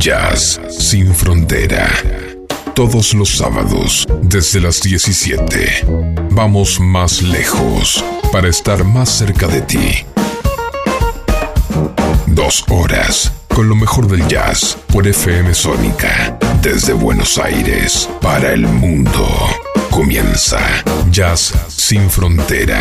Jazz sin frontera. Todos los sábados, desde las 17. Vamos más lejos para estar más cerca de ti. Dos horas con lo mejor del jazz por FM Sónica. Desde Buenos Aires para el mundo. Comienza Jazz sin frontera.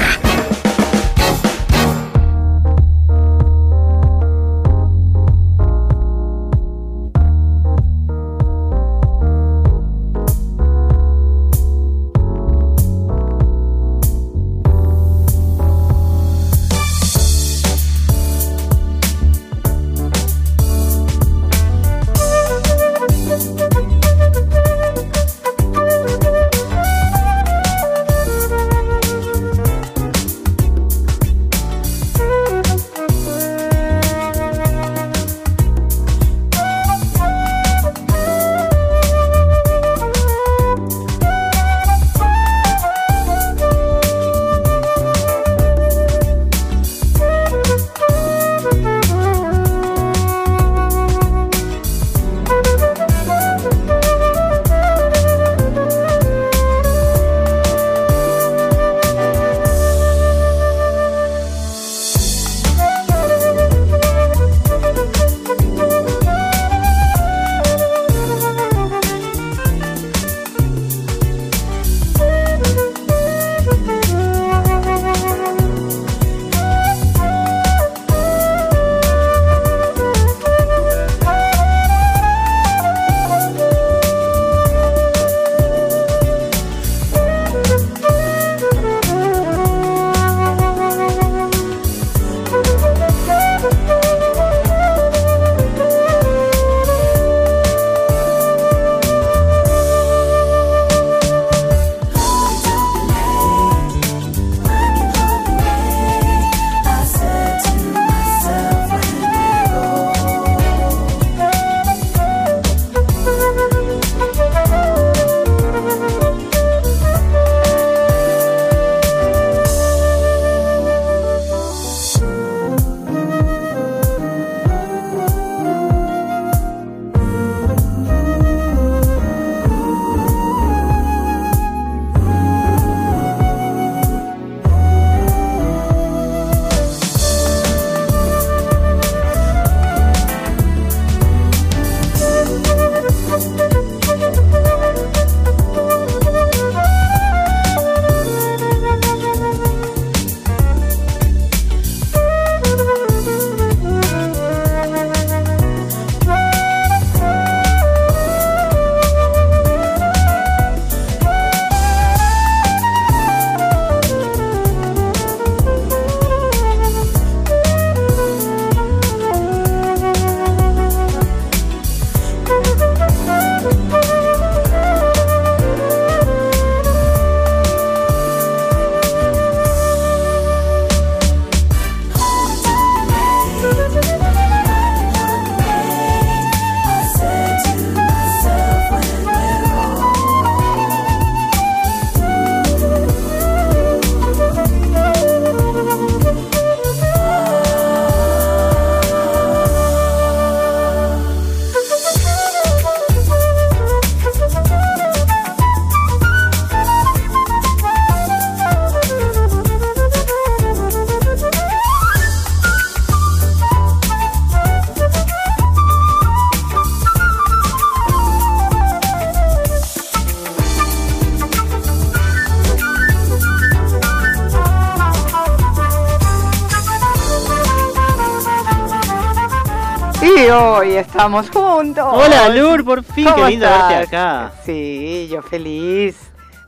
Hoy estamos juntos. Hola Lur, por fin, qué lindo verte acá. Sí, yo feliz.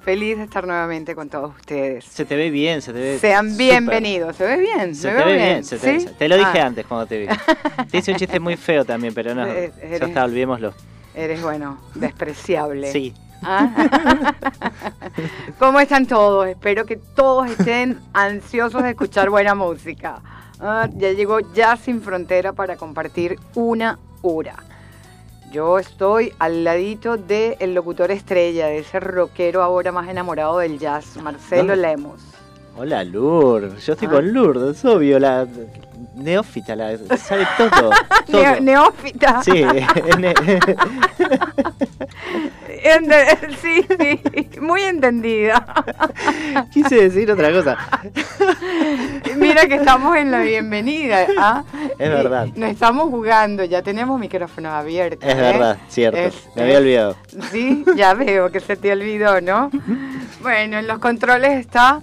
Feliz de estar nuevamente con todos ustedes. Se te ve bien, se te ve. Sean bienvenidos. ¿Se ve bien? Se te ve bien. Se te, te, lo dije ah. antes cuando te vi. te hice un chiste muy feo también, pero no. ya está, olvidémoslo. Eres bueno, despreciable. Sí. Ah. ¿Cómo están todos? Espero que todos estén ansiosos de escuchar buena música. Ah, ya llegó ya sin frontera para compartir una hora. Yo estoy al ladito del locutor estrella, de ese rockero ahora más enamorado del jazz, Marcelo Lemos. Hola, Lourdes. Yo estoy con ah. Lourdes, es obvio. La neófita, la, sabe todo. neófita. Sí. sí, sí, muy entendida. Quise decir otra cosa. Mira que estamos en la bienvenida. ¿ah? Es verdad. No estamos jugando, ya tenemos micrófonos abiertos. Es verdad, ¿eh? cierto. Me había olvidado. Sí, ya veo que se te olvidó, ¿no? Bueno, en los controles está,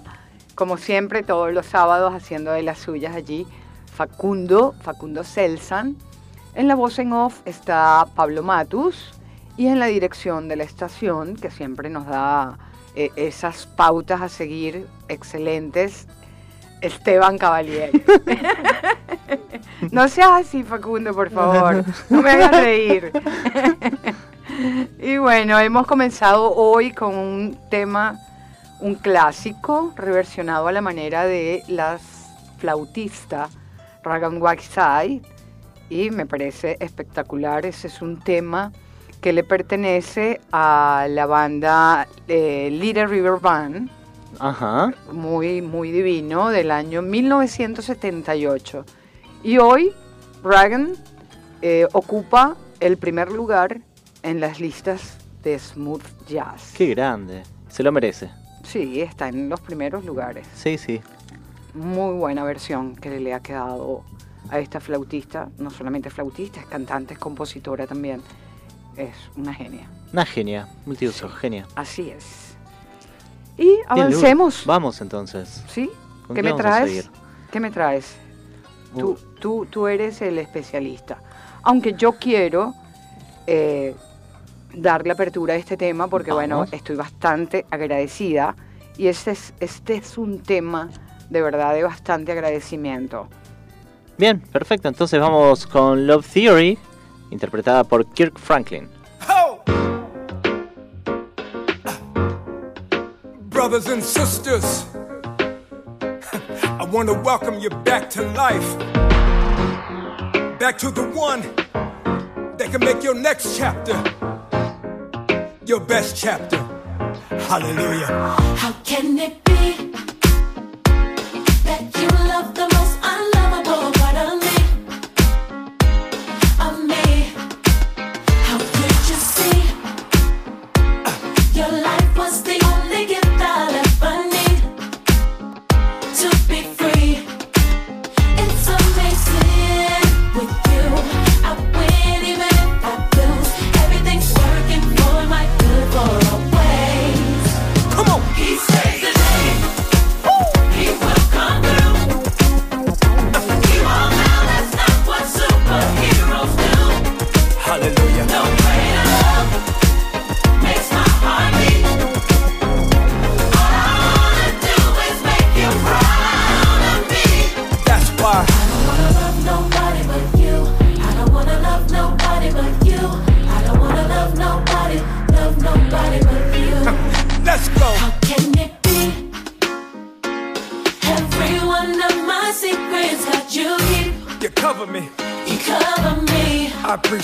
como siempre, todos los sábados haciendo de las suyas allí, Facundo, Facundo Celsan. En la voz en off está Pablo Matus y en la dirección de la estación, que siempre nos da eh, esas pautas a seguir excelentes, Esteban Cavalier. no seas así, Facundo, por favor. No me hagas reír. y bueno, hemos comenzado hoy con un tema, un clásico, reversionado a la manera de las flautistas Ragan Waxai. Y me parece espectacular. Ese es un tema que le pertenece a la banda eh, Little River Band. Ajá. Muy, muy divino, del año 1978. Y hoy Ragan eh, ocupa el primer lugar en las listas de smooth jazz. Qué grande, se lo merece. Sí, está en los primeros lugares. Sí, sí. Muy buena versión que le ha quedado a esta flautista, no solamente flautista, es cantante, es compositora también es una genia. Una genia, multiuso, genia. Así es. Y avancemos. Vamos entonces. ¿Sí? ¿Qué, me traes? ¿Qué me traes? Tú, tú, tú eres el especialista. Aunque yo quiero eh, darle apertura a este tema porque, bueno, estoy bastante agradecida. Y este es, este es un tema de verdad de bastante agradecimiento. Bien, perfecto. Entonces vamos con Love Theory interpretada por Kirk Franklin. Brothers and sisters, I want to welcome you back to life. Back to the one that can make your next chapter your best chapter. Hallelujah. How can it be that you love the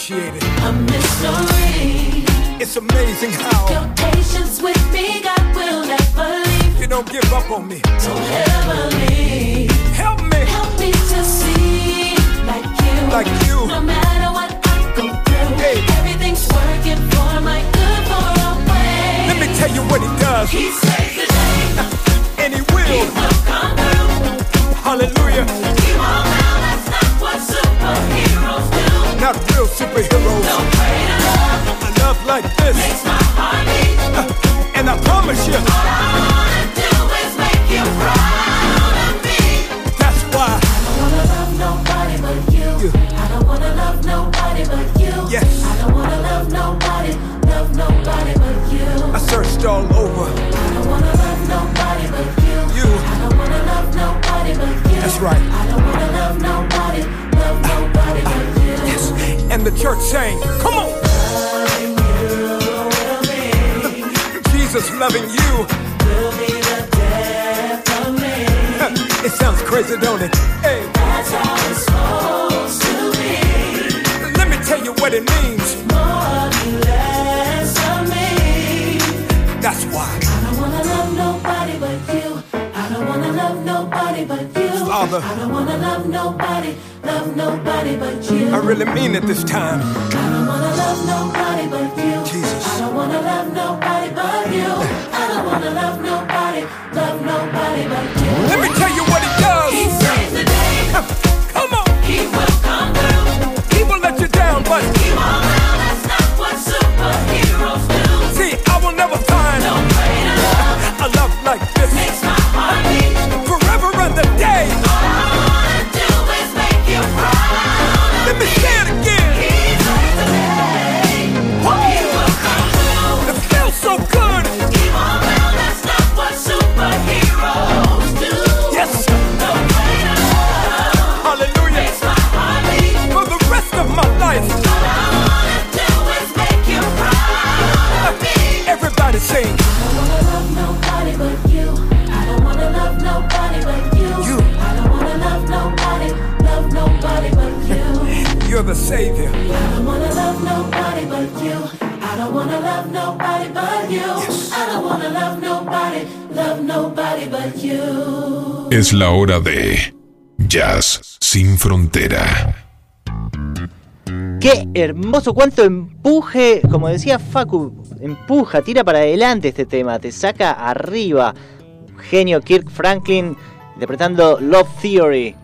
appreciated. A mystery. It's amazing how your patience with me, God will never leave. You don't give up on me. Don't ever leave. Help me. Help me to see like you. Like you. No matter what I go through, hey. everything's working for my good for a way. Let me tell you what he does. He saves the day. and he will. He will come through. Hallelujah. superheroes. No pain love. A love like this makes my heart beat. And I promise you, all I wanna do is make you proud of me. That's why I don't wanna love nobody but you. you. I don't wanna love nobody but you. Yes. I don't wanna love nobody, love nobody but you. I searched all over. I don't wanna love nobody but you. You. I don't wanna love nobody but you. That's right. church saying, Come on. Jesus loving you. It sounds crazy, don't it? Hey. That's how it's supposed to be. Let me tell you what it means. More less of me. That's why. I don't wanna love nobody but you. I don't wanna love nobody but you. Father. I don't wanna love nobody love nobody but you. I really mean it this time. I don't wanna love nobody but you. Jesus. I don't wanna love nobody but you. I don't wanna love nobody, love nobody but you. Let me tell you Es la hora de Jazz sin frontera. Qué hermoso, cuánto empuje, como decía Facu, empuja, tira para adelante este tema, te saca arriba. Genio Kirk Franklin interpretando Love Theory.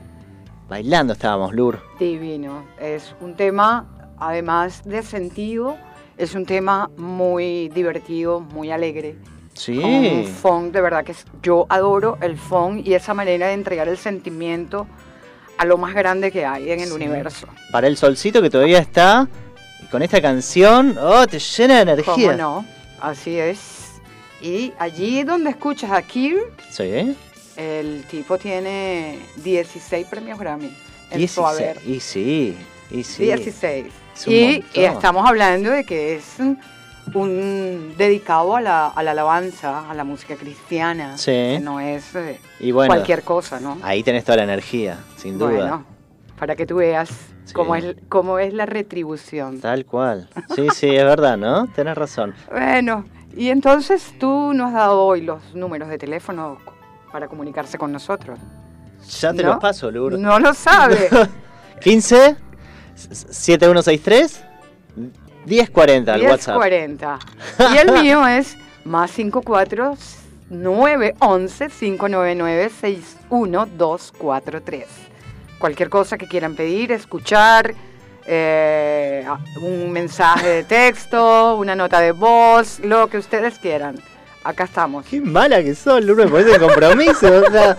Bailando estábamos, Lur. Divino. Es un tema, además de sentido, es un tema muy divertido, muy alegre. Sí. Con un funk, de verdad que yo adoro el funk y esa manera de entregar el sentimiento a lo más grande que hay en el universo. Para el solcito que todavía está, y con esta canción, oh, te llena de ¿Cómo energía. no? Así es. Y allí donde escuchas a Kirk, Sí, el tipo tiene 16 premios Grammy en su haber. 16. Y sí, y sí. 16. Es Y, y estamos hablando de que es un dedicado a la, a la alabanza, a la música cristiana. Sí. Que no es eh, Y bueno, cualquier cosa, ¿no? ahí tenés toda la energía, sin duda. Bueno, para que tú veas Sí. cómo, es, cómo es la retribución. Tal cual. Sí, sí, es verdad, ¿no? Tenés razón. Bueno, y entonces tú nos has dado hoy los números de teléfono para comunicarse con nosotros. Ya te ¿No? los paso, Lur. No lo sabe. 15 7163 1040 al WhatsApp. 1040. Y el mío es más 54 911 599 61243. Cualquier cosa que quieran pedir, escuchar, eh, un mensaje de texto, una nota de voz, lo que ustedes quieran. Acá estamos. Qué mala que sos, Lur, me pones de compromiso. o sea.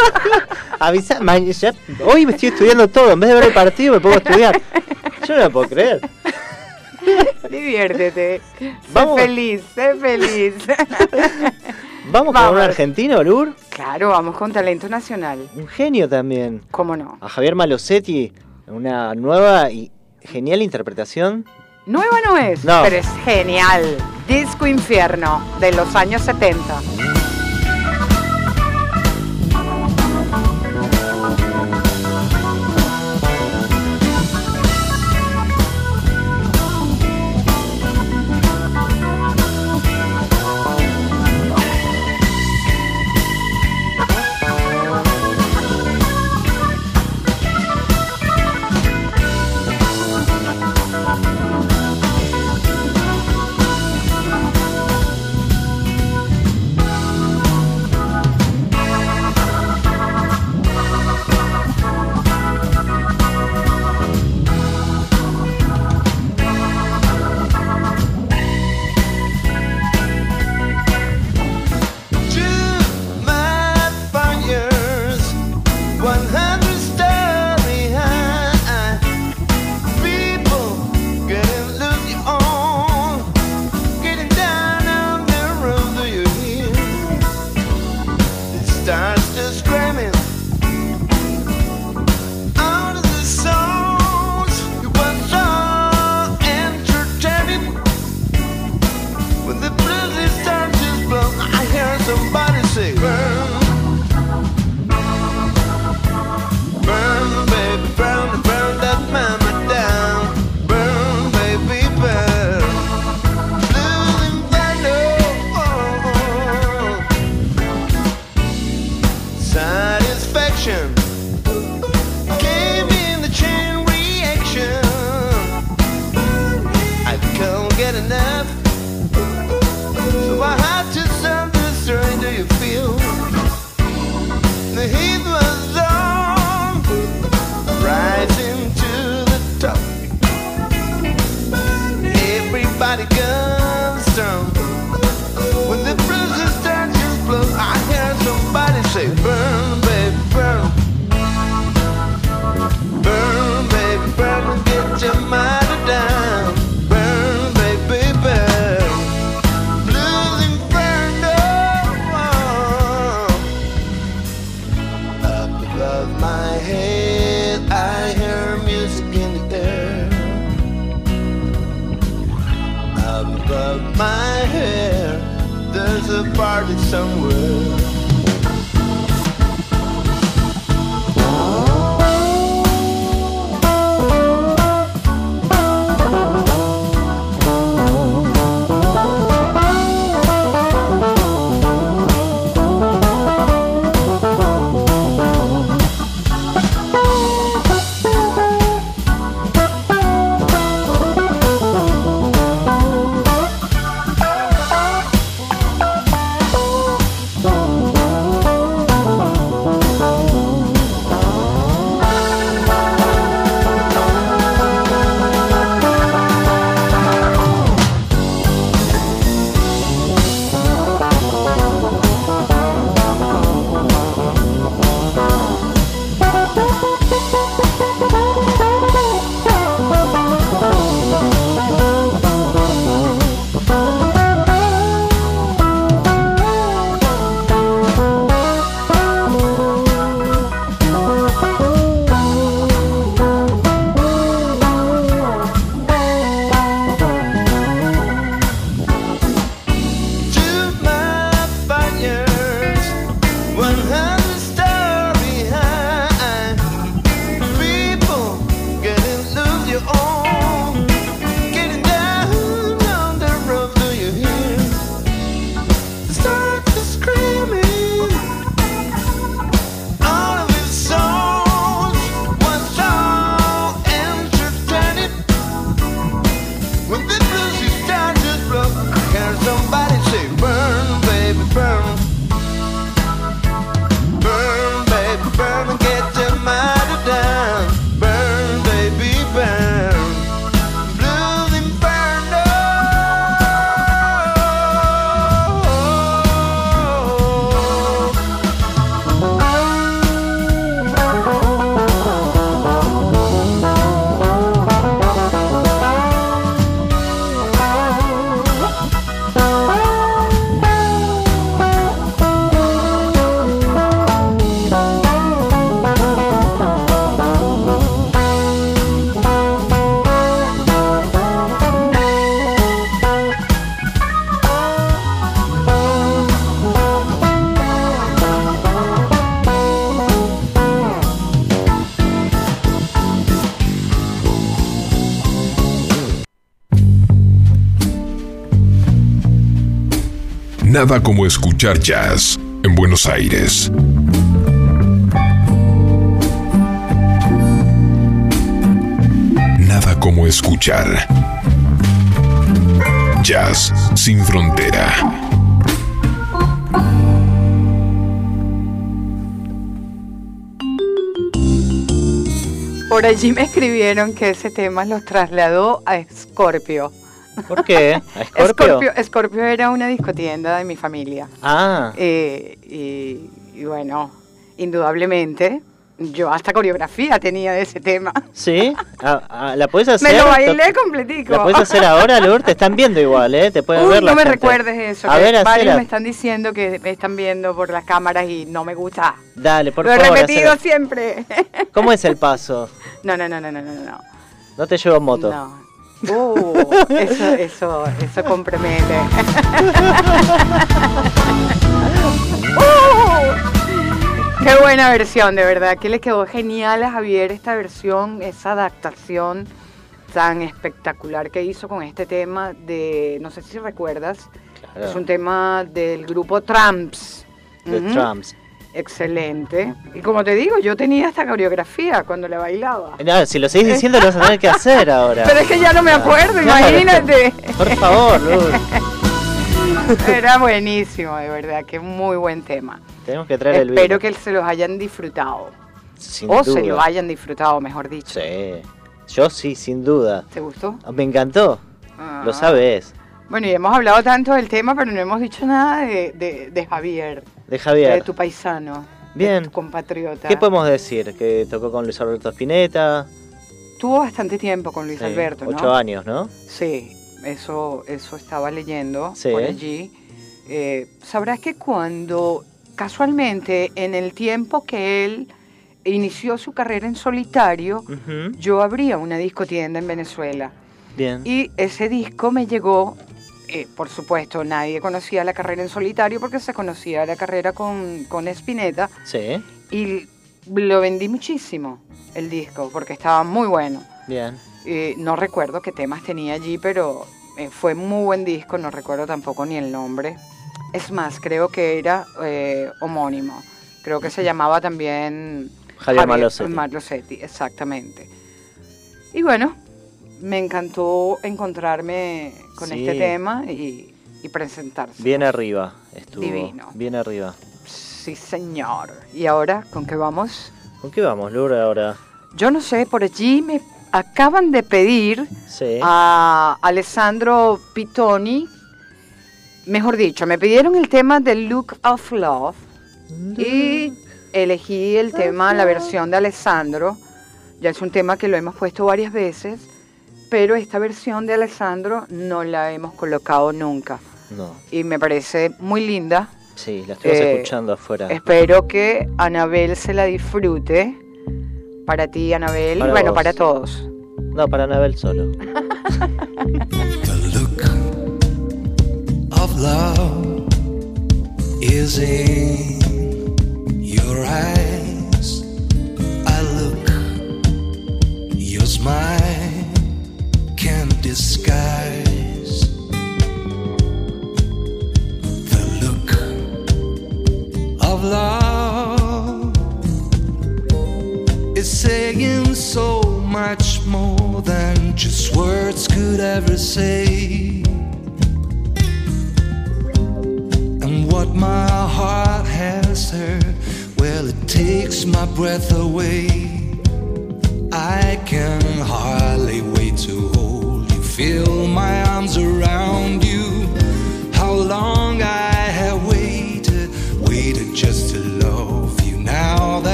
Avisa, ma- ya- hoy me estoy estudiando todo. En vez de ver el partido, me pongo a estudiar. Yo no lo puedo creer. Diviértete. Vamos. Sé feliz, sé feliz. Vamos con un argentino, Lur. claro, vamos con talento nacional. Un genio también. ¿Cómo no? A Javier Malosetti, una nueva y genial interpretación. Nueva no es, No. pero es genial. Disco Infierno de los años 70. Nada como escuchar jazz en Buenos Aires. Nada como escuchar jazz sin frontera. Por allí me escribieron que ese tema los trasladó a Scorpio. ¿Por qué? ¿A Scorpio? Scorpio, Scorpio era una discotienda de mi familia. Ah, Eh, y, y bueno, indudablemente, yo hasta coreografía tenía de ese tema. ¿sí? Ah, ah, ¿La puedes hacer? Me lo bailé completico. ¿La puedes hacer ahora, Lourdes? Te están viendo igual, ¿eh? Te pueden Uy, ver no me gente. recuerdes eso. A que ver, varios hacela. me están diciendo que me están viendo por las cámaras y no me gusta. Dale, por lo he favor. repetido hacela. siempre. ¿Cómo es el paso? no, no, no, no, no, no, no. No te llevo en moto. No. Uh, eso, eso, eso compromete. Uh, qué buena versión, de verdad. Que le quedó genial a Javier esta versión, esa adaptación tan espectacular que hizo con este tema de, no sé si recuerdas, Claro. es un tema del grupo Tramps. The Ujú. Trumps. Excelente. Y como te digo, yo tenía esta coreografía cuando le bailaba. No, si lo seguís diciendo lo vas a tener que hacer ahora. Pero es que ya no me acuerdo, imagínate. Por favor, Lourdes. Era buenísimo, de verdad, que muy buen tema. Tenemos que traer el Espero que se los hayan disfrutado. Sin o se lo hayan disfrutado, mejor dicho. Sí. Yo sí, sin duda. ¿Te gustó? Me encantó. Ah. Lo sabes. Bueno, y hemos hablado tanto del tema, pero no hemos dicho nada de, de- de Javier, De Javier. de tu paisano, Bien. de tu compatriota. ¿Qué podemos decir? Que tocó con Luis Alberto Spinetta. Tuvo bastante tiempo con Luis Sí, Alberto, ¿no? Ocho años, ¿no? Sí, eso, eso estaba leyendo Sí. por allí. Eh, sabrás que cuando casualmente en el tiempo que él inició su carrera en solitario, yo abría una discotienda en Venezuela Bien. y ese disco me llegó eh, por supuesto, nadie conocía la carrera en solitario porque se conocía la carrera con, con Spinetta Sí, y lo vendí muchísimo el disco porque estaba muy bueno. bien. Eh, no recuerdo qué temas tenía allí, pero eh, fue muy buen disco, no recuerdo tampoco ni el nombre. Es más, creo que era eh, homónimo. Creo que se llamaba también Javier Malosetti. Malosetti, exactamente. Y bueno, me encantó encontrarme con Sí. este tema y, y presentarse. Bien arriba estuvo. Divino. Bien arriba. Sí, señor. ¿Y ahora con qué vamos? ¿Con qué vamos, Laura, ahora? Yo no sé, por allí me acaban de pedir Sí. a Alessandro Pitoni, mejor dicho, me pidieron el tema del Look of Love y elegí el tema, la versión de Alessandro. Ya es un tema que lo hemos puesto varias veces, pero esta versión de Alessandro no la hemos colocado nunca. No. Y me parece muy linda. Sí, la estuvimos Eh, escuchando afuera. Espero que Anabel se la disfrute. Para ti, Anabel, y bueno, vos. para todos. No, para Anabel solo. The look of love is in your eyes. I look, your smile disguise the look of love is saying so much more than just words could ever say. And what my heart has heard, well, it takes my breath away. I can hardly wait to feel my arms around you.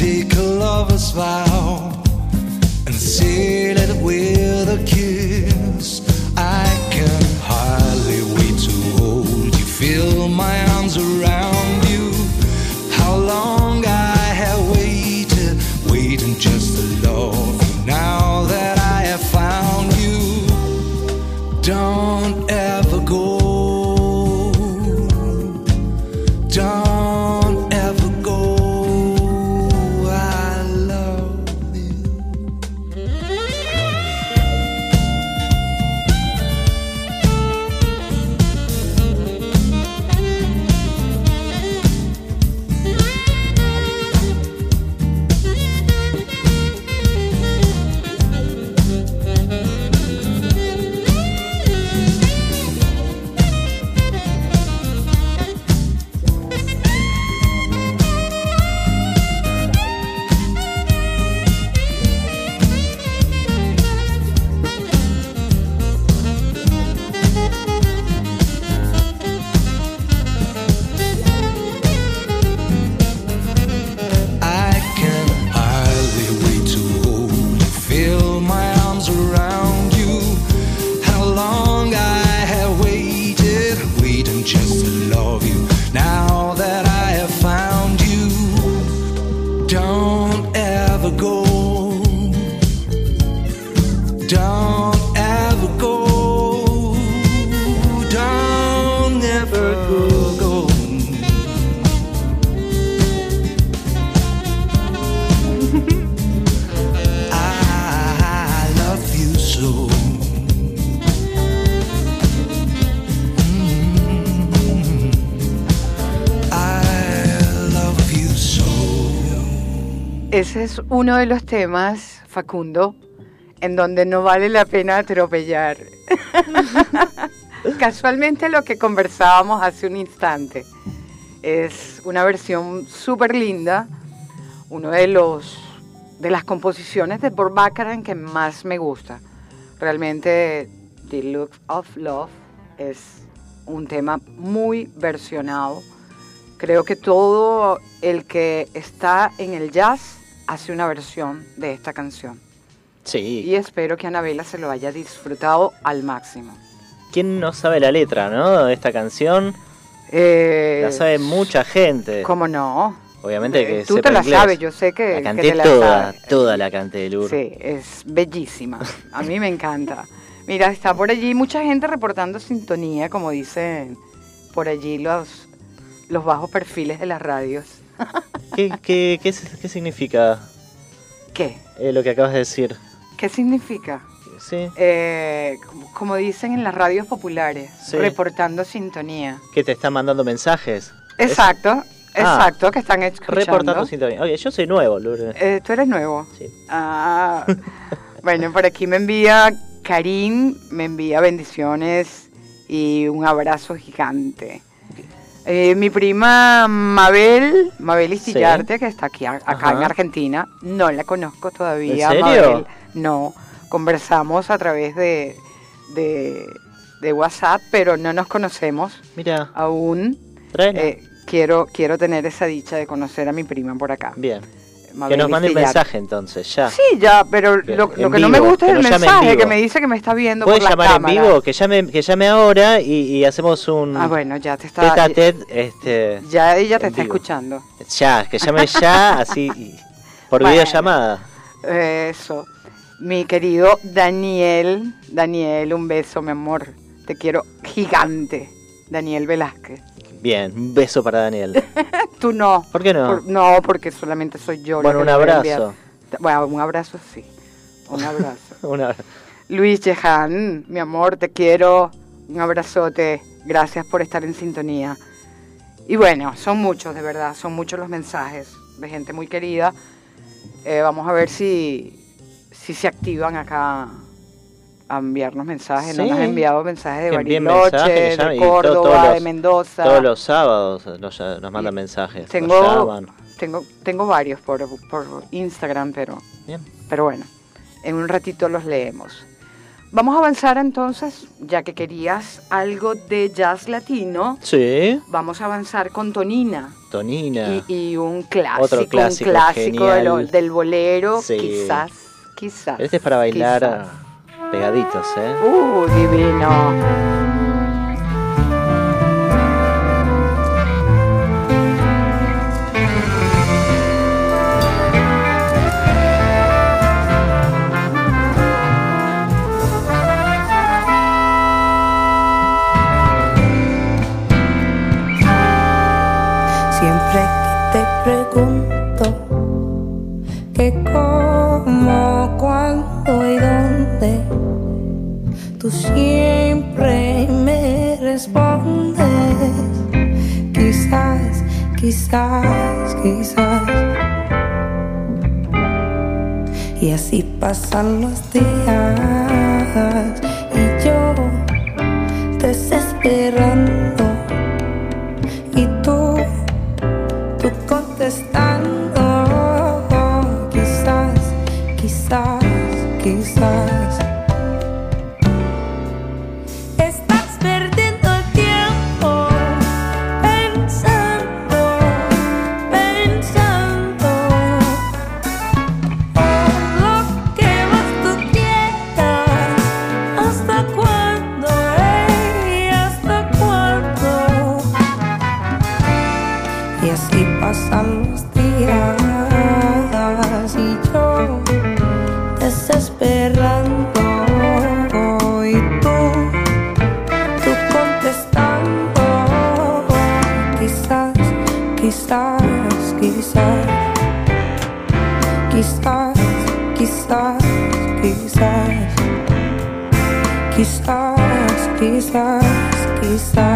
Take a lover's vow and seal it with a kiss. Es uno de los temas, Facundo, en donde no vale la pena atropellar. Casualmente lo que conversábamos hace un instante. Es una versión súper linda, uno de los de las composiciones de Bob Baccarat que más me gusta. Realmente The Look of Love es un tema muy versionado. Creo que todo el que está en el jazz hace una versión de esta canción. Sí. Y espero que Anabela se lo haya disfrutado al máximo. ¿Quién no sabe la letra, no? De esta canción. Eh, La sabe mucha gente. ¿Cómo no? Obviamente que Eh, Tú sepa te la inglés. sabes, yo sé que, La que canté te la toda, sabes. toda la canté de Lourdes. Sí, es bellísima. A mí me encanta. Mira, está por allí mucha gente reportando sintonía, como dicen por allí los, los bajos perfiles de las radios. ¿Qué, qué, qué, qué significa ¿Qué? eh, lo que acabas de decir? ¿Qué significa? Sí. Eh, como- dicen en las radios populares, Sí. reportando sintonía. ¿Que te están mandando mensajes? Exacto, exacto, que están escuchando. Reportando sintonía. Oye, yo soy nuevo, Lourdes. Eh, ¿Tú eres nuevo? Sí. Ah, bueno, por aquí me envía Karim, me envía bendiciones y un abrazo gigante. Eh, mi prima Mabel, Mabel Sí. Istillarte, que está aquí acá Ajá. en Argentina, no la conozco todavía. ¿En serio? Mabel. No, conversamos a través de, de, de WhatsApp, pero no nos conocemos Mira, aún. Eh, quiero, quiero tener esa dicha de conocer a mi prima por acá. Bien. Que nos mande el mensaje entonces, ya. Sí, ya, pero lo, que no me gusta es el mensaje que me dice que me está viendo ¿Puedes por llamar en vivo? Que llame, que llame ahora y, y hacemos un Ah, bueno, ya te está... tete a tete, este, Ya ella te está vivo. escuchando. ya, que llame ya, así, por Bueno. videollamada. Eso. Mi querido Daniel, Daniel, un beso, mi amor. Te quiero gigante. Daniel Velázquez. Bien, un beso para Daniel. Tú no. ¿Por qué no? Por- no, porque solamente soy yo. Bueno, un abrazo. Bueno, un abrazo sí. Un abrazo. Una- Luis Jehan, mi amor, te quiero. Un abrazote. Gracias por estar en sintonía. Y bueno, son muchos, de verdad, son muchos los mensajes de gente muy querida. Eh, vamos a ver si, si se activan acá a enviarnos mensajes. Sí. nos han enviado mensajes de Bariloche, mensajes, de Córdoba, los- de Mendoza. Todos los sábados nos, nos mandan Y mensajes. tengo, tengo, tengo varios por, por Instagram, pero Bien. pero bueno, en un ratito los leemos. Vamos a avanzar entonces, ya que querías algo de jazz latino, Sí, vamos a avanzar con Tonina Tonina. y, y un clásico, Otro clásico un clásico de lo- genial. del bolero, Sí. quizás, quizás. Este es para bailar quizás. Pegaditos, ¿eh? Uh, divino. Siempre que te pregunto que cómo, cuándo y dónde, tú siempre me respondes. Quizás, quizás, quizás. Y así pasan los días y yo desesperando quizás, quizás,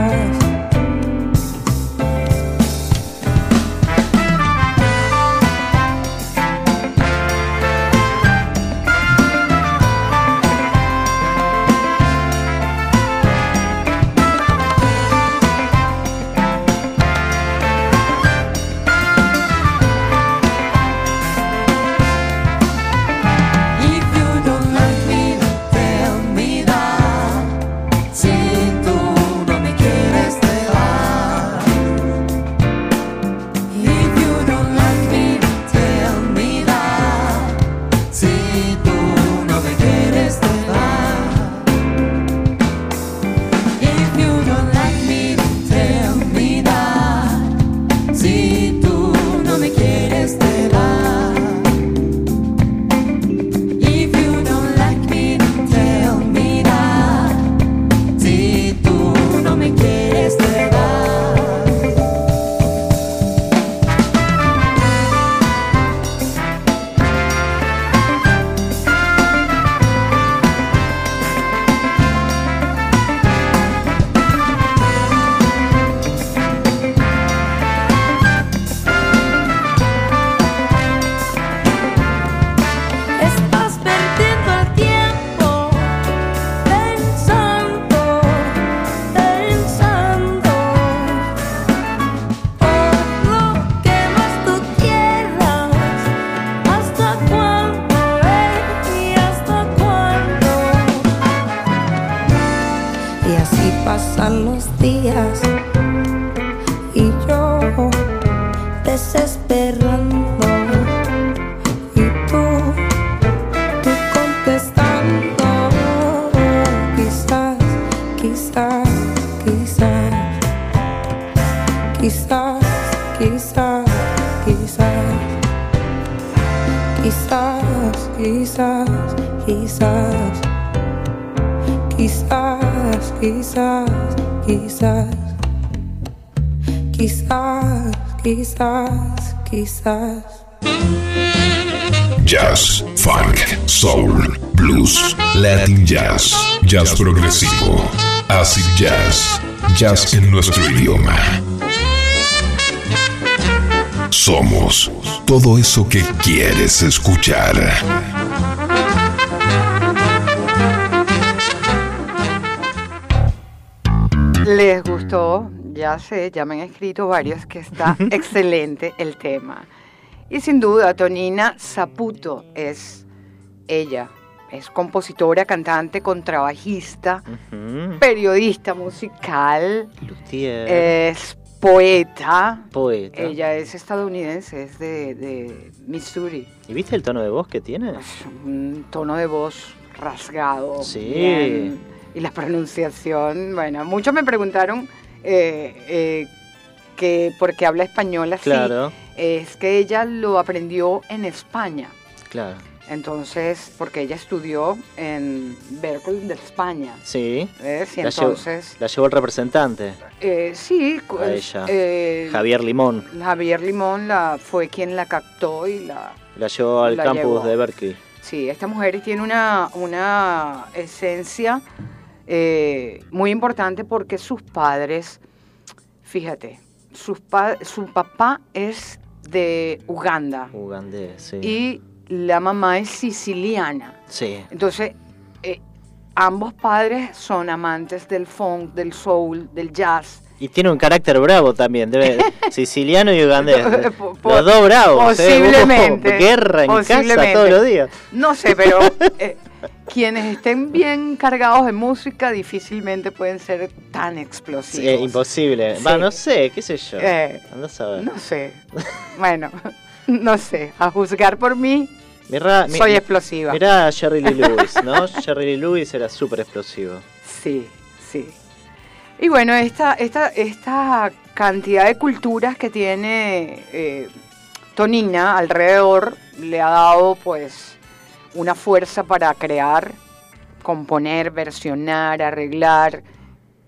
quizás. Jazz, funk, soul, blues, latin jazz, jazz progresivo, acid jazz, jazz en nuestro idioma. Somos todo eso que quieres escuchar. ¿Les gustó? Ya sé, ya me han escrito varios que está excelente el tema. Y sin duda, Tonina Saputo es ella. Es compositora, cantante, contrabajista, periodista musical, Luthier, es poeta. poeta. Ella es estadounidense, es de, de Missouri. ¿Y viste el tono de voz que tiene? Es un tono de voz rasgado. Sí. bien, y la pronunciación, bueno, muchos me preguntaron eh, eh, que por qué habla español así. Claro, Es que ella lo aprendió en España. claro. Entonces, porque ella estudió en Berkeley de España. Sí. ¿ves? Y La llevó, entonces, la llevó el representante, eh, sí, A ella. eh, Javier Limón. Javier Limón la, fue quien la captó y la, La llevó al La campus llevó. de Berkeley. Sí, esta mujer tiene una, una esencia eh, muy importante porque sus padres, fíjate, sus pa- su papá es de Uganda Ugandés, sí. y la mamá es siciliana. Sí. Entonces, eh, ambos padres son amantes del funk, del soul, del jazz. Y tiene un carácter bravo también, debe, siciliano y ugandés. Po- Los dos bravos. ¿eh? posiblemente, Guerra en casa todos los días. No sé, pero eh, quienes estén bien cargados de música difícilmente pueden ser tan Sí, explosivos. es imposible. Sí. Va, no sé, qué sé yo. Eh, a saber. No sé. Bueno, no sé. A juzgar por mí, Mirá, mi- soy explosiva. mirá a Jerry Lee Lewis, ¿no? Jerry Lee Lewis era súper explosivo. Sí, sí. Y bueno, esta, esta, esta cantidad de culturas que tiene eh, Tonina alrededor le ha dado pues una fuerza para crear, componer, versionar, arreglar,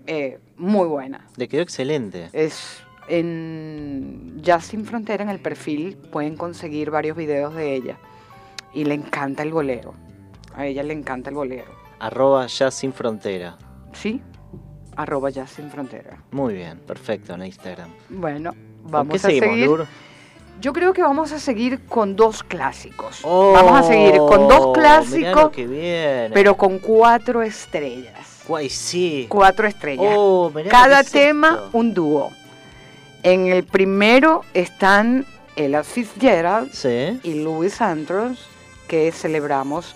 eh, muy buena. Le quedó excelente. Es en Jazz Sin Frontera, en el perfil, pueden conseguir varios videos de ella. Y le encanta el bolero. A ella le encanta el bolero. Arroba Jazz Sin Frontera. ¿Sí? Arroba Jazz Sin Frontera. Muy bien, perfecto en Instagram. Bueno, ¿Con vamos qué a seguimos, seguir. Lur? Yo creo que vamos a seguir con dos clásicos. Oh, vamos a seguir con dos clásicos, pero con cuatro estrellas. Guay, sí. Cuatro estrellas. Oh, Cada es tema un dúo. En el primero están Ella Fitzgerald Sí. y Louis Andrews, que celebramos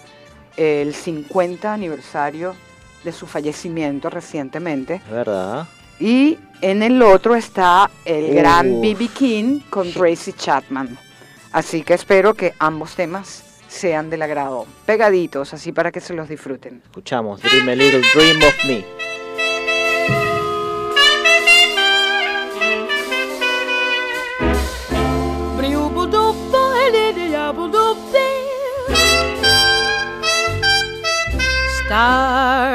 el 50 aniversario de su fallecimiento recientemente. ¿Verdad? Y en el otro está el gran. B.B. King con Tracy Chapman. Así que espero que ambos temas sean del agrado, pegaditos, así para que se los disfruten. Escuchamos Dream a Little Dream of Me.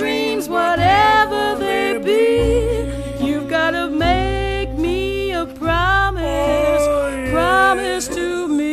dreams, whatever they be, you've gotta make me a promise. Oh, promise to me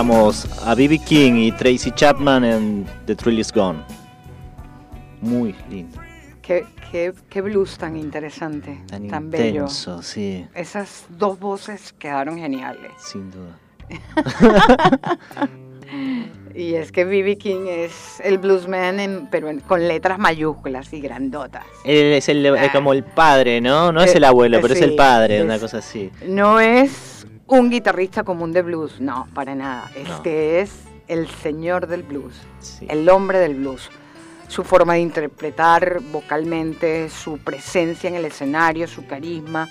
escuchamos a B.B. King y Tracy Chapman en The Thrill Is Gone. Muy lindo, Qué, qué, qué blues tan interesante, tan, tan, bello. sí, Esas dos voces quedaron geniales. sin duda. Y es que B.B. King es el bluesman, en- pero en- con letras mayúsculas y grandotas. Él es el, es Ah. como el padre, ¿no? No es Eh, el abuelo, eh, pero es el padre, es- una cosa así. No es un guitarrista común de blues, no, para nada. No. Este es el señor del blues, Sí. el hombre del blues. Su forma de interpretar vocalmente, su presencia en el escenario, su carisma,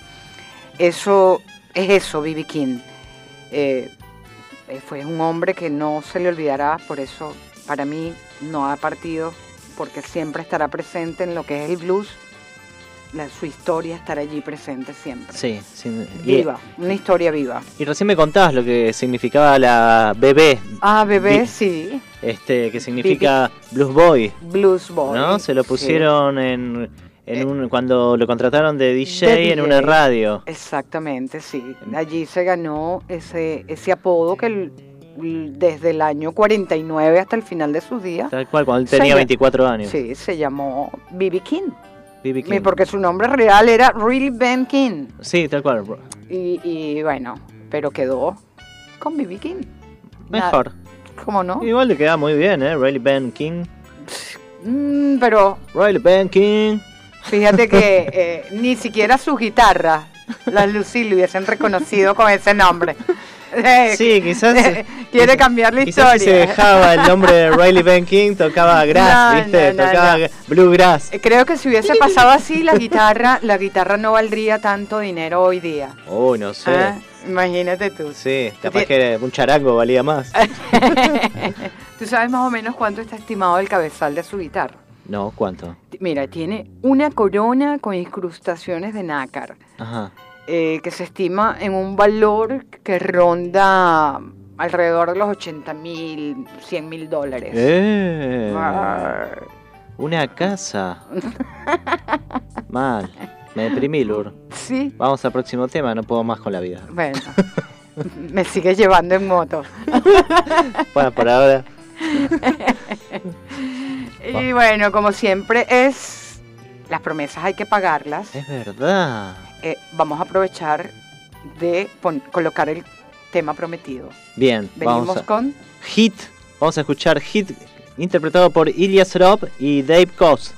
eso es eso, B.B. King. Eh, eh, fue un hombre que no se le olvidará, por eso para mí no ha partido, porque siempre estará presente en lo que es el blues. La- su historia estará allí presente siempre. Sí, y, Viva, una historia viva. y recién me contabas lo que significaba la bebé, Ah, bebé, sí. este, que significa Blues Boy, Blues Boy. ¿no? Se lo sí. pusieron en, en Eh, un, cuando lo contrataron de DJ, de en una radio. Exactamente, sí. Allí se ganó ese, ese apodo que el- desde el año 49 hasta el final de sus días, Tal cual, cuando él Se tenía ll- 24 años. sí, se llamó B.B. King. B.B. King. Porque su nombre real era Really Ben King. Sí, tal cual. Y, y bueno, pero quedó con B.B. King. Mejor. ¿Cómo no? Igual le queda muy bien, ¿eh? Riley Ben King. Mm, pero Riley Ben King. Fíjate que eh, ni siquiera sus guitarras, las Lucy, le hubiesen reconocido con ese nombre. Eh, Sí, quizás. Quiere cambiar la Quizás si se historia. dejaba el nombre de Riley Ben King, tocaba grass, No, ¿viste? no, no, tocaba bluegrass. Eh, Creo que si hubiese pasado así, la guitarra, la guitarra no valdría tanto dinero hoy día. Oh, no sé. Ah, Imagínate tú. Sí, capaz que un charango valía más. ¿Tú sabes más o menos cuánto está estimado el cabezal de su guitarra? No, ¿cuánto? Mira, tiene una corona con incrustaciones de nácar. Ajá. Eh, que se estima en un valor que ronda alrededor de los 80 mil, 100 mil dólares. Eh, una casa. Mal. Me deprimí, Lur. Sí, Vamos al próximo tema, no puedo más con la vida. bueno, me sigue llevando en moto. Bueno, por ahora. Y bueno, como siempre es, las promesas hay que pagarlas. Es verdad. Eh, vamos a aprovechar de pon- colocar el tema prometido. Bien, Venimos vamos a... con Hit. Vamos a escuchar Hit interpretado por Ilias Rob y Dave Koz.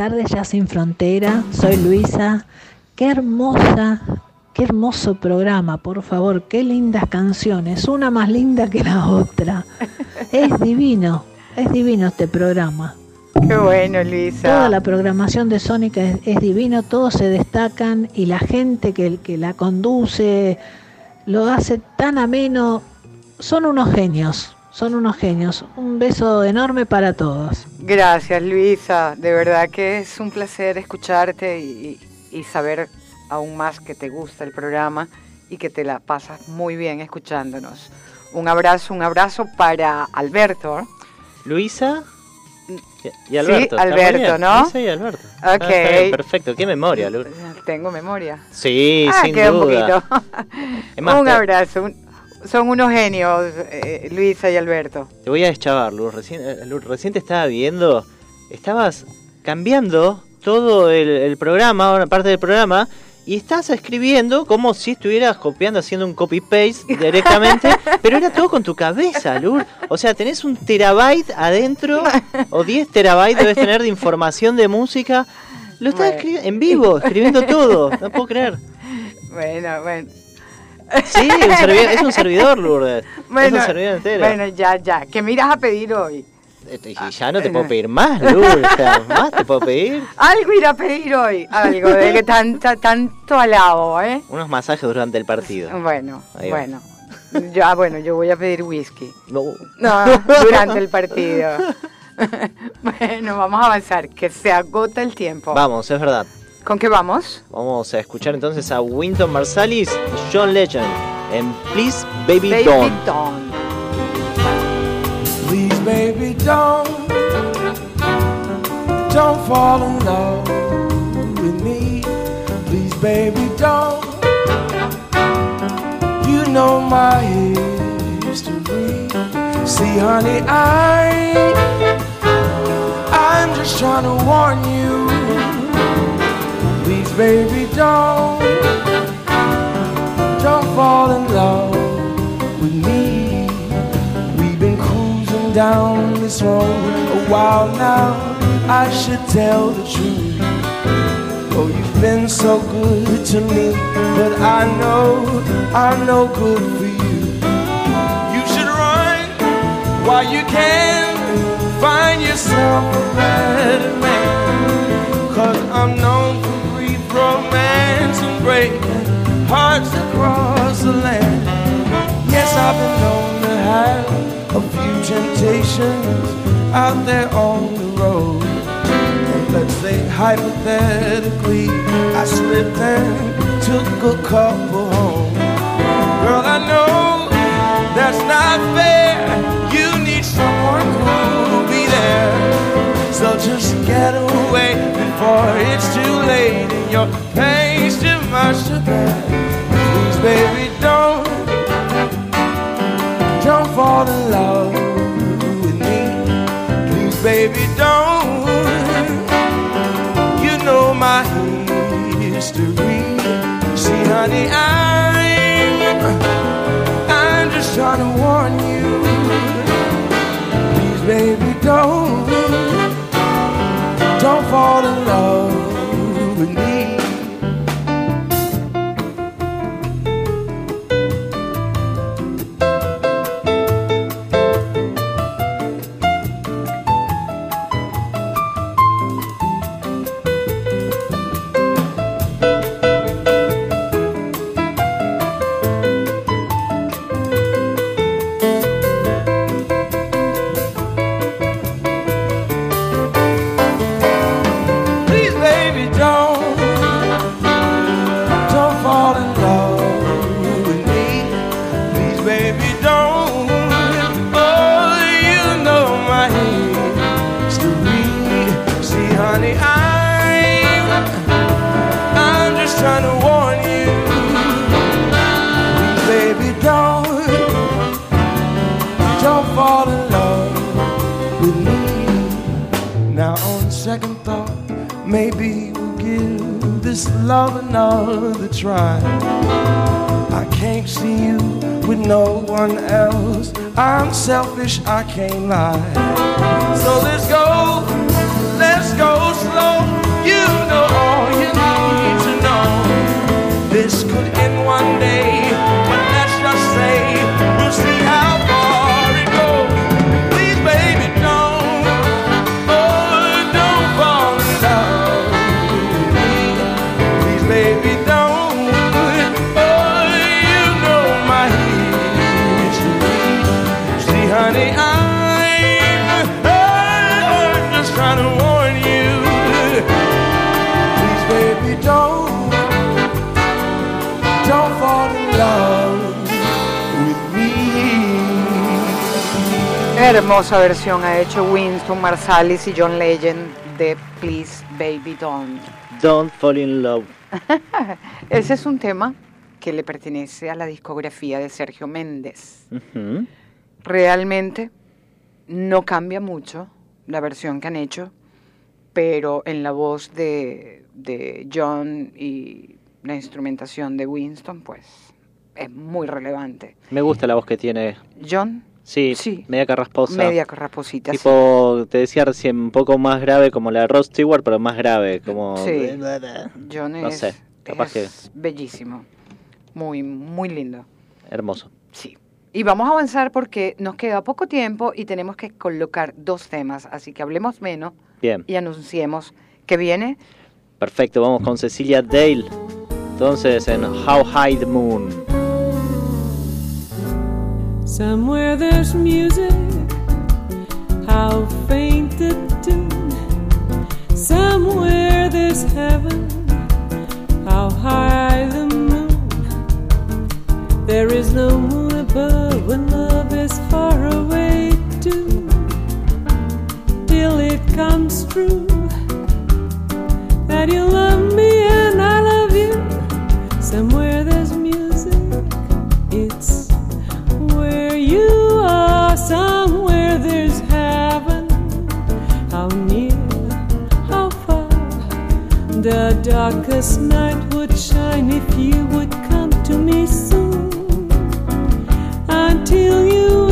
Tardes, ya sin frontera. Soy Luisa. Qué hermosa, qué hermoso programa, por favor. Qué lindas canciones. Una más linda que la otra. Es divino, es divino este programa. Qué bueno, Luisa. Toda la programación de Sónica es, es divino, todos se destacan y la gente que, que la conduce lo hace tan ameno. Son unos genios, son unos genios. Un beso enorme para todos. Gracias, Luisa. De verdad que es un placer escucharte y, y saber aún más que te gusta el programa y que te la pasas muy bien escuchándonos. Un abrazo, un abrazo para Alberto. Luisa y- Alberto. Sí, ¿está Alberto? ¿no? Luisa y Alberto. Ok. Ah, bien, perfecto, qué memoria, Lu. Tengo memoria. Sí, ah, sin queda un duda. poquito. Es más, un abrazo. un- son unos genios, eh, Luisa y Alberto. Te voy a deschavar, Luz. Recién, eh, Luz, recién te estaba viendo. Estabas cambiando todo el, el programa, una parte del programa, y estás escribiendo como si estuvieras copiando, haciendo un copy-paste directamente, pero era todo con tu cabeza, Luz. O sea, tenés un terabyte adentro, o 10 terabytes debes tener de información de música. Lo estás Bueno. escribiendo en vivo, escribiendo todo. No puedo creer. Bueno, bueno. Sí, un servidor- es un servidor, Lourdes. Bueno, es un servidor entero. bueno, ya, ya. ¿Qué me irás a pedir hoy? Y ya no te puedo pedir más, Lourdes. Más te puedo pedir. Algo irá a pedir hoy. Algo de que tanta, tanto alabo, ¿eh? Unos masajes durante el partido. Bueno, bueno. Yo, ah, bueno, yo voy a pedir whisky. No. No, durante el partido. bueno, vamos a avanzar, que se agota el tiempo. Vamos, es verdad. ¿Con qué vamos? Vamos a escuchar entonces a Winton Marsalis y John Legend en Please Baby, Baby Don't. Dawn. Please, baby, don't, don't fall in love with me. Please, baby, don't. You know my history. See, honey, I, I'm just trying to warn you. Baby, don't, don't fall in love with me. We've been cruising down this road a while now. I should tell the truth. Oh, you've been so good to me, but I know I'm no good for you. You should run while you can. Find yourself a better man. Cause I'm known for romance and breaking hearts across the land. Yes, I've been known to have a few temptations out there on the road. And let's say hypothetically, I slipped and took a couple home. Girl, I know that's not fair. You need someone who'll be there. So just get away before it's too late and your pain's too much to bear. Please, baby, don't, don't fall in love with me. Please, baby, don't. You know my history. See, honey, I'm, I'm just trying to warn you. Please, baby, don't, don't fall Hermosa versión ha hecho Winston Marsalis y John Legend de Please Baby Don't. Don't fall in love. Ese es un tema que le pertenece a la discografía de Sergio Méndez. Ujú. Realmente no cambia mucho la versión que han hecho, pero en la voz de, de John y la instrumentación de Winston, pues es muy relevante. Me gusta la voz que tiene. John, Sí, media carrasposa. media carraposita. sí. Tipo, te decía recién, un poco más grave como la de Rod Stewart, pero más grave, como... Sí. John No es, sé, capaz que- es bellísimo. Muy, muy lindo. Hermoso. Sí. Y vamos a avanzar porque nos queda poco tiempo y tenemos que colocar dos temas, así que hablemos menos Bien, y anunciemos que viene perfecto, vamos con Cecilia Dale. Entonces, en How High the Moon. Somewhere there's music, how faint the tune. Somewhere there's heaven, how high the moon. There is no moon above when love is far away too. Till it comes true that you love me and I love you. Somewhere there's The darkest night would shine if you would come to me soon. Until you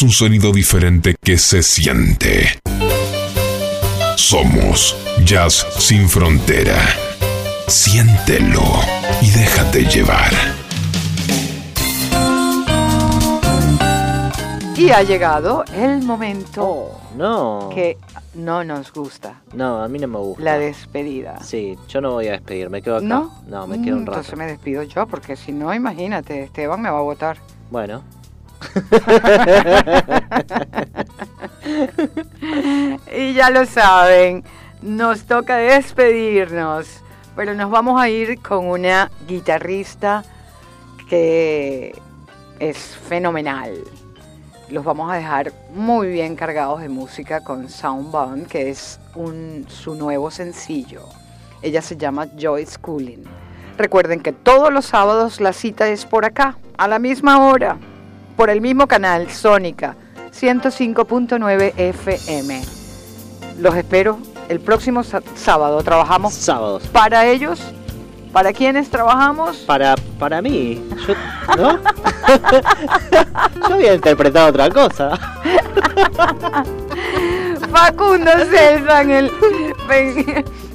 Somos un sonido diferente que se siente. Somos Jazz sin frontera. Siéntelo y déjate llevar. y ha llegado el momento No. que no nos gusta, No, a mí no me gusta. la despedida. Sí, yo no voy a despedir, me quedo acá. ¿No? me quedo Mm, un rato. Entonces me despido yo, porque si no, imagínate, Esteban me va a votar. Bueno. y ya lo saben, nos toca despedirnos, pero nos vamos a ir con una guitarrista que es fenomenal. Los vamos a dejar muy bien cargados de música con Soundbound, que es un, su nuevo sencillo. Ella se llama Joyce Cooling. Recuerden que todos los sábados la cita es por acá, a la misma hora, por el mismo canal, Sónica 105.9 FM. Los espero el próximo sábado trabajamos Sábados. para ellos. ¿Para quiénes trabajamos? Para, para mí, yo, ¿no? yo había interpretado otra cosa. Facundo César en, el,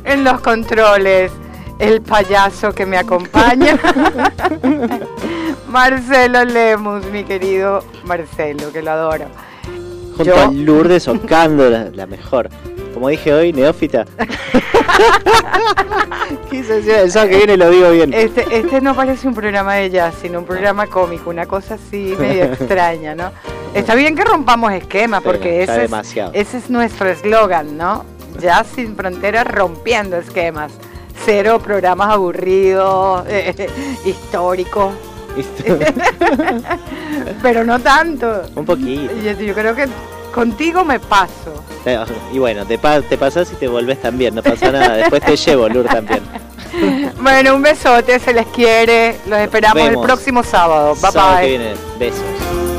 en los controles. El payaso que me acompaña. Marcelo Lemus, mi querido Marcelo, que lo adoro. Junto Yo- a Lourdes Ocando, la, la mejor. Como dije hoy, neófita. Quise decir, el sábado que viene lo digo bien. Este, este no parece un programa de jazz, sino un programa cómico, una cosa así medio extraña, ¿no? Está bien que rompamos esquemas, Sí, porque ese es, ese es nuestro eslogan, ¿no? Jazz sin fronteras rompiendo esquemas. Cero programas aburridos, eh, históricos, pero no tanto. Un poquito. Yo, yo creo que contigo me paso. Eh, Y bueno, te, pa- te pasás y te volvés también, no pasa nada. Después te llevo, Lourdes también. Bueno, un besote, se les quiere. Los esperamos el próximo sábado. Bye Sábado que bye. viene, besos.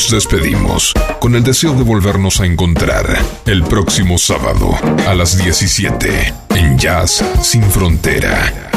Nos despedimos con el deseo de volvernos a encontrar el próximo sábado a las 17 en Jazz Sin Frontera